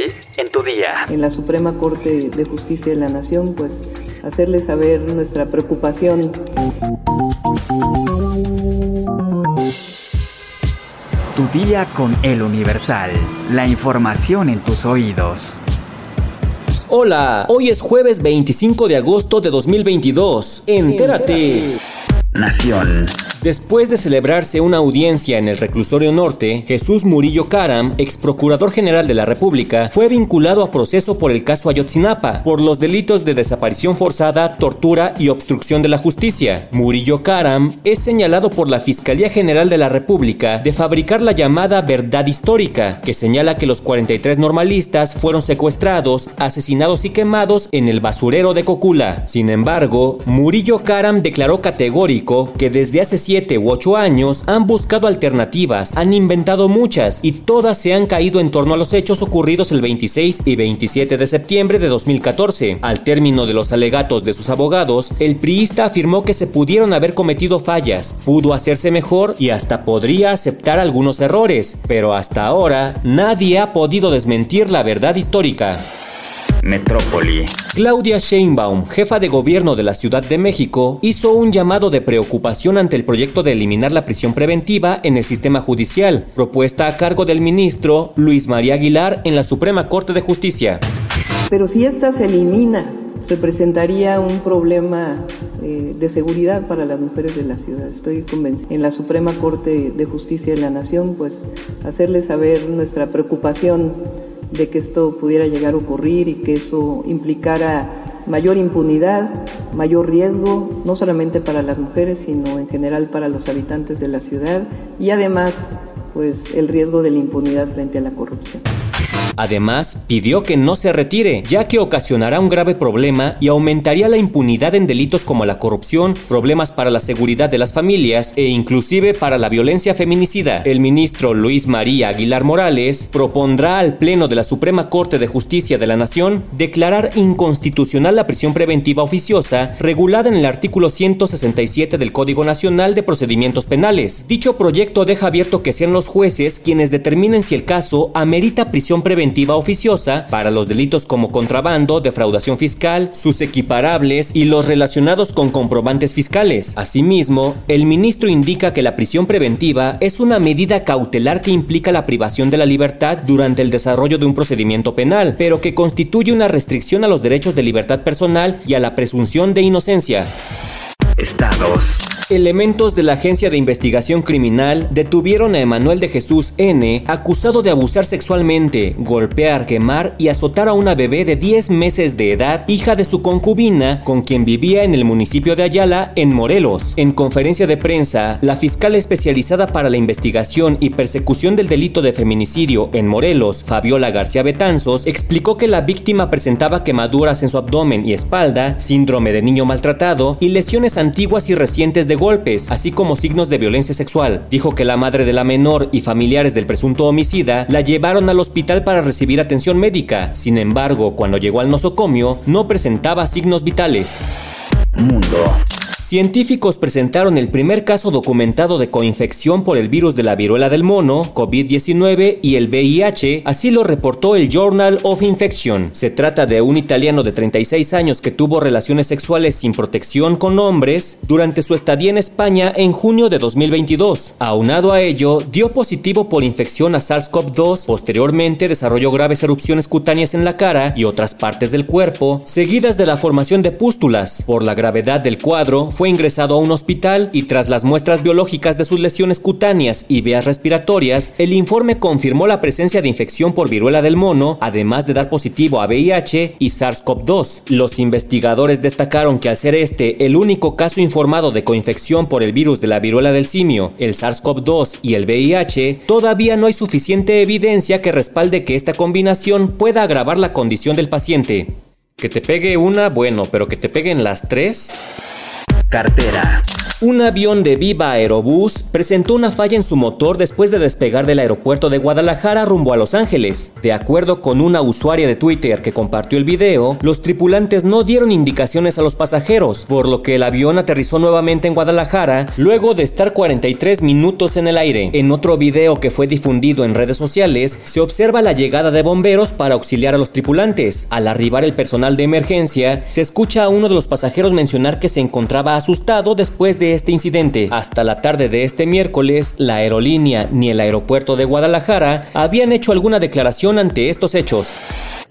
hoy en tu día. En la Suprema Corte de Justicia de la Nación, pues hacerles saber nuestra preocupación. Tu día con el Universal. La información en tus oídos. Hola, hoy es jueves 25 de agosto de 2022. Entérate. Nación. Después de celebrarse una audiencia en el reclusorio norte, Jesús Murillo Caram, ex procurador general de la República, fue vinculado a proceso por el caso Ayotzinapa, por los delitos de desaparición forzada, tortura y obstrucción de la justicia. Murillo Caram es señalado por la Fiscalía General de la República de fabricar la llamada verdad histórica, que señala que los 43 normalistas fueron secuestrados, asesinados y quemados en el basurero de Cocula. Sin embargo, Murillo Caram declaró categórico que desde hace u 8 años han buscado alternativas, han inventado muchas y todas se han caído en torno a los hechos ocurridos el 26 y 27 de septiembre de 2014. Al término de los alegatos de sus abogados, el priista afirmó que se pudieron haber cometido fallas, pudo hacerse mejor y hasta podría aceptar algunos errores, pero hasta ahora nadie ha podido desmentir la verdad histórica. Metrópoli. Claudia Sheinbaum, jefa de gobierno de la Ciudad de México, hizo un llamado de preocupación ante el proyecto de eliminar la prisión preventiva en el sistema judicial, propuesta a cargo del ministro Luis María Aguilar en la Suprema Corte de Justicia. Pero si esta se elimina, representaría un problema eh, de seguridad para las mujeres de la ciudad. Estoy convencida. En la Suprema Corte de Justicia de la Nación, pues hacerles saber nuestra preocupación de que esto pudiera llegar a ocurrir y que eso implicara mayor impunidad, mayor riesgo, no solamente para las mujeres, sino en general para los habitantes de la ciudad y además pues el riesgo de la impunidad frente a la corrupción. Además, pidió que no se retire, ya que ocasionará un grave problema y aumentaría la impunidad en delitos como la corrupción, problemas para la seguridad de las familias e inclusive para la violencia feminicida. El ministro Luis María Aguilar Morales propondrá al Pleno de la Suprema Corte de Justicia de la Nación declarar inconstitucional la prisión preventiva oficiosa regulada en el artículo 167 del Código Nacional de Procedimientos Penales. Dicho proyecto deja abierto que sean los jueces quienes determinen si el caso amerita prisión preventiva oficiosa para los delitos como contrabando, defraudación fiscal, sus equiparables y los relacionados con comprobantes fiscales. Asimismo, el ministro indica que la prisión preventiva es una medida cautelar que implica la privación de la libertad durante el desarrollo de un procedimiento penal, pero que constituye una restricción a los derechos de libertad personal y a la presunción de inocencia. Estados. Elementos de la Agencia de Investigación Criminal detuvieron a Emanuel de Jesús N., acusado de abusar sexualmente, golpear, quemar y azotar a una bebé de 10 meses de edad, hija de su concubina, con quien vivía en el municipio de Ayala, en Morelos. En conferencia de prensa, la fiscal especializada para la investigación y persecución del delito de feminicidio en Morelos, Fabiola García Betanzos, explicó que la víctima presentaba quemaduras en su abdomen y espalda, síndrome de niño maltratado y lesiones antiguas y recientes de golpes, así como signos de violencia sexual. Dijo que la madre de la menor y familiares del presunto homicida la llevaron al hospital para recibir atención médica. Sin embargo, cuando llegó al nosocomio, no presentaba signos vitales. Mundo. Científicos presentaron el primer caso documentado de coinfección por el virus de la viruela del mono, COVID-19 y el VIH, así lo reportó el Journal of Infection. Se trata de un italiano de 36 años que tuvo relaciones sexuales sin protección con hombres durante su estadía en España en junio de 2022. Aunado a ello, dio positivo por infección a SARS-CoV-2, posteriormente desarrolló graves erupciones cutáneas en la cara y otras partes del cuerpo, seguidas de la formación de pústulas. Por la gravedad del cuadro, fue ingresado a un hospital y tras las muestras biológicas de sus lesiones cutáneas y vías respiratorias, el informe confirmó la presencia de infección por viruela del mono, además de dar positivo a VIH y SARS-CoV-2. Los investigadores destacaron que al ser este el único caso informado de coinfección por el virus de la viruela del simio, el SARS-CoV-2 y el VIH, todavía no hay suficiente evidencia que respalde que esta combinación pueda agravar la condición del paciente. Que te pegue una, bueno, pero que te peguen las tres. Cartera. Un avión de Viva Aerobús presentó una falla en su motor después de despegar del aeropuerto de Guadalajara rumbo a Los Ángeles. De acuerdo con una usuaria de Twitter que compartió el video, los tripulantes no dieron indicaciones a los pasajeros, por lo que el avión aterrizó nuevamente en Guadalajara luego de estar 43 minutos en el aire. En otro video que fue difundido en redes sociales, se observa la llegada de bomberos para auxiliar a los tripulantes. Al arribar el personal de emergencia, se escucha a uno de los pasajeros mencionar que se encontraba asustado después de este incidente. Hasta la tarde de este miércoles, la aerolínea ni el aeropuerto de Guadalajara habían hecho alguna declaración ante estos hechos.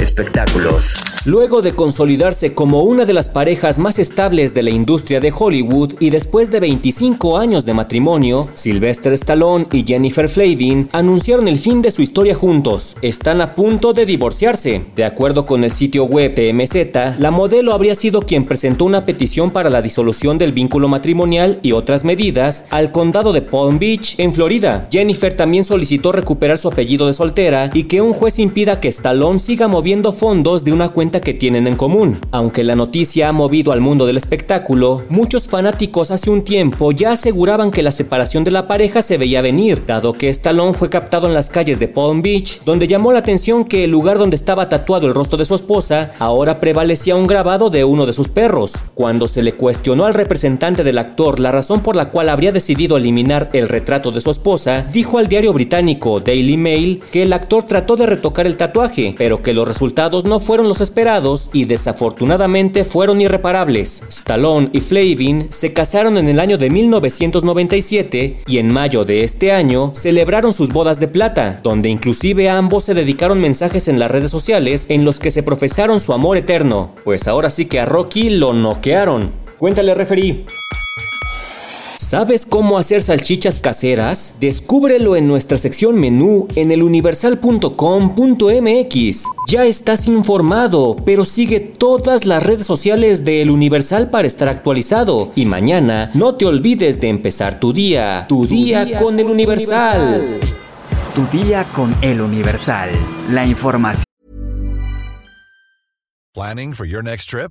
Espectáculos. Luego de consolidarse como una de las parejas más estables de la industria de Hollywood y después de 25 años de matrimonio, Sylvester Stallone y Jennifer Flavin anunciaron el fin de su historia juntos. Están a punto de divorciarse. De acuerdo con el sitio web TMZ, la modelo habría sido quien presentó una petición para la disolución del vínculo matrimonial y otras medidas al condado de Palm Beach, en Florida. Jennifer también solicitó recuperar su apellido de soltera y que un juez impida que Stallone siga moviendo fondos de una cuenta que tienen en común. Aunque la noticia ha movido al mundo del espectáculo, muchos fanáticos hace un tiempo ya aseguraban que la separación de la pareja se veía venir, dado que Stallone fue captado en las calles de Palm Beach, donde llamó la atención que el lugar donde estaba tatuado el rostro de su esposa ahora prevalecía un grabado de uno de sus perros. Cuando se le cuestionó al representante del actor la razón por la cual habría decidido eliminar el retrato de su esposa, dijo al diario británico Daily Mail que el actor trató de retocar el tatuaje, pero que los resultados no fueron los esperados y desafortunadamente fueron irreparables. Stallone y Flavin se casaron en el año de 1997 y en mayo de este año celebraron sus bodas de plata, donde inclusive ambos se dedicaron mensajes en las redes sociales en los que se profesaron su amor eterno. Pues ahora sí que a Rocky lo noquearon. Cuéntale, referí. ¿Sabes cómo hacer salchichas caseras? Descúbrelo en nuestra sección menú en eluniversal.com.mx. Ya estás informado, pero sigue todas las redes sociales de El Universal para estar actualizado. Y mañana no te olvides de empezar tu día, tu, día, con El Universal. Tu día con El Universal. La información. Planning for your next trip?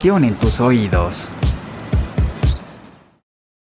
En tus oídos.